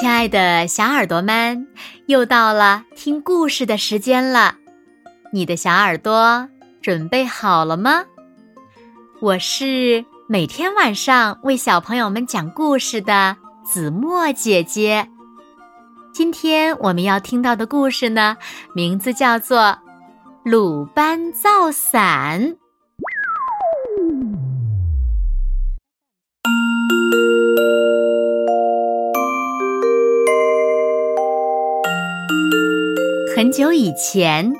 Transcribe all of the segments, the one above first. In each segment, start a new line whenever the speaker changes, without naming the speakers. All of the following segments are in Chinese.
亲爱的小耳朵们，又到了听故事的时间了。你的小耳朵准备好了吗？我是每天晚上为小朋友们讲故事的子墨姐姐。今天我们要听到的故事呢，名字叫做《鲁班造伞》。很久以前，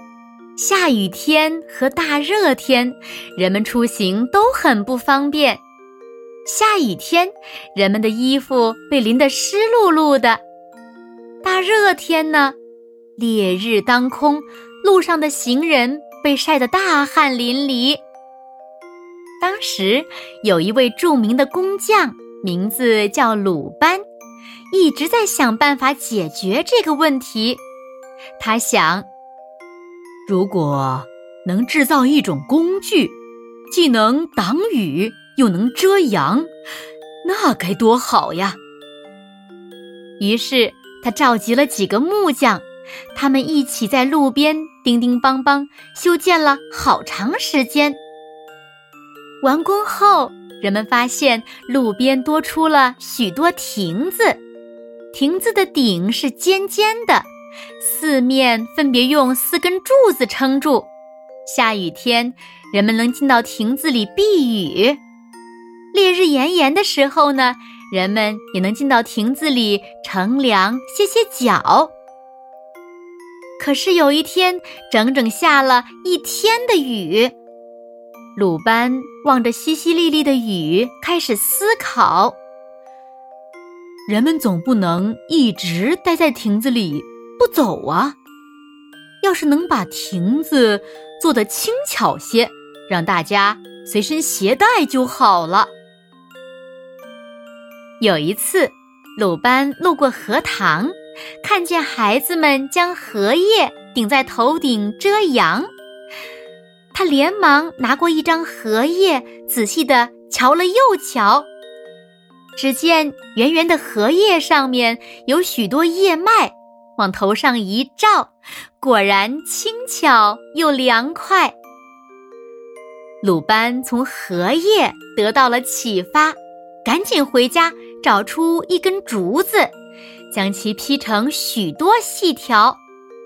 下雨天和大热天，人们出行都很不方便。下雨天，人们的衣服被淋得湿漉漉的；大热天呢，烈日当空，路上的行人被晒得大汗淋漓。当时有一位著名的工匠，名字叫鲁班，一直在想办法解决这个问题。他想，
如果能制造一种工具，既能挡雨又能遮阳，那该多好呀！
于是他召集了几个木匠，他们一起在路边叮叮邦邦修建了好长时间。完工后，人们发现路边多出了许多亭子，亭子的顶是尖尖的。四面分别用四根柱子撑住，下雨天人们能进到亭子里避雨；烈日炎炎的时候呢，人们也能进到亭子里乘凉歇歇脚。可是有一天，整整下了一天的雨，鲁班望着淅淅沥沥的雨，开始思考：
人们总不能一直待在亭子里。不走啊！要是能把亭子做得轻巧些，让大家随身携带就好了。
有一次，鲁班路过荷塘，看见孩子们将荷叶顶在头顶遮阳，他连忙拿过一张荷叶，仔细的瞧了又瞧，只见圆圆的荷叶上面有许多叶脉。往头上一照，果然轻巧又凉快。鲁班从荷叶得到了启发，赶紧回家找出一根竹子，将其劈成许多细条，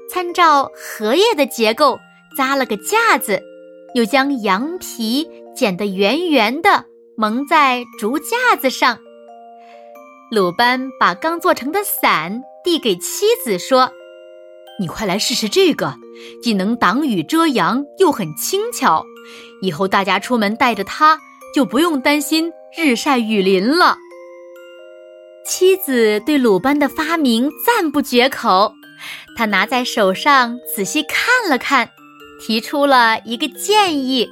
参照荷叶的结构扎了个架子，又将羊皮剪得圆圆的，蒙在竹架子上。鲁班把刚做成的伞。递给妻子说：“
你快来试试这个，既能挡雨遮阳，又很轻巧。以后大家出门带着它，就不用担心日晒雨淋了。”
妻子对鲁班的发明赞不绝口，他拿在手上仔细看了看，提出了一个建议：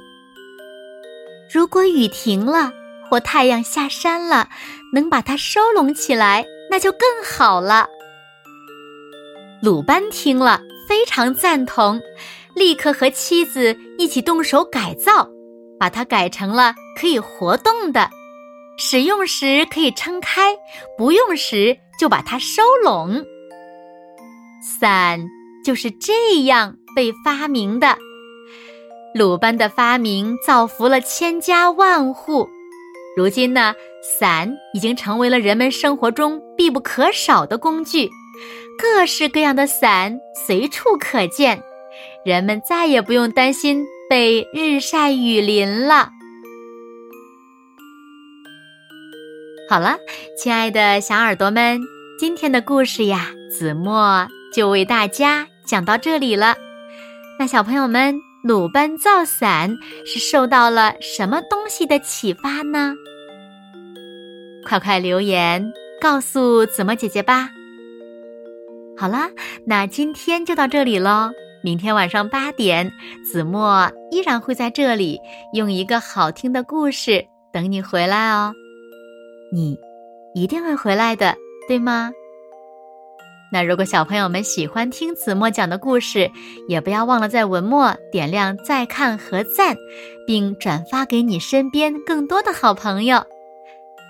如果雨停了或太阳下山了，能把它收拢起来，那就更好了。鲁班听了非常赞同，立刻和妻子一起动手改造，把它改成了可以活动的，使用时可以撑开，不用时就把它收拢。伞就是这样被发明的。鲁班的发明造福了千家万户，如今呢，伞已经成为了人们生活中必不可少的工具。各式各样的伞随处可见，人们再也不用担心被日晒雨淋了。好了，亲爱的小耳朵们，今天的故事呀，子墨就为大家讲到这里了。那小朋友们，鲁班造伞是受到了什么东西的启发呢？快快留言告诉子墨姐姐吧。好啦，那今天就到这里喽。明天晚上八点，子墨依然会在这里用一个好听的故事等你回来哦。你一定会回来的，对吗？那如果小朋友们喜欢听子墨讲的故事，也不要忘了在文末点亮再看和赞，并转发给你身边更多的好朋友。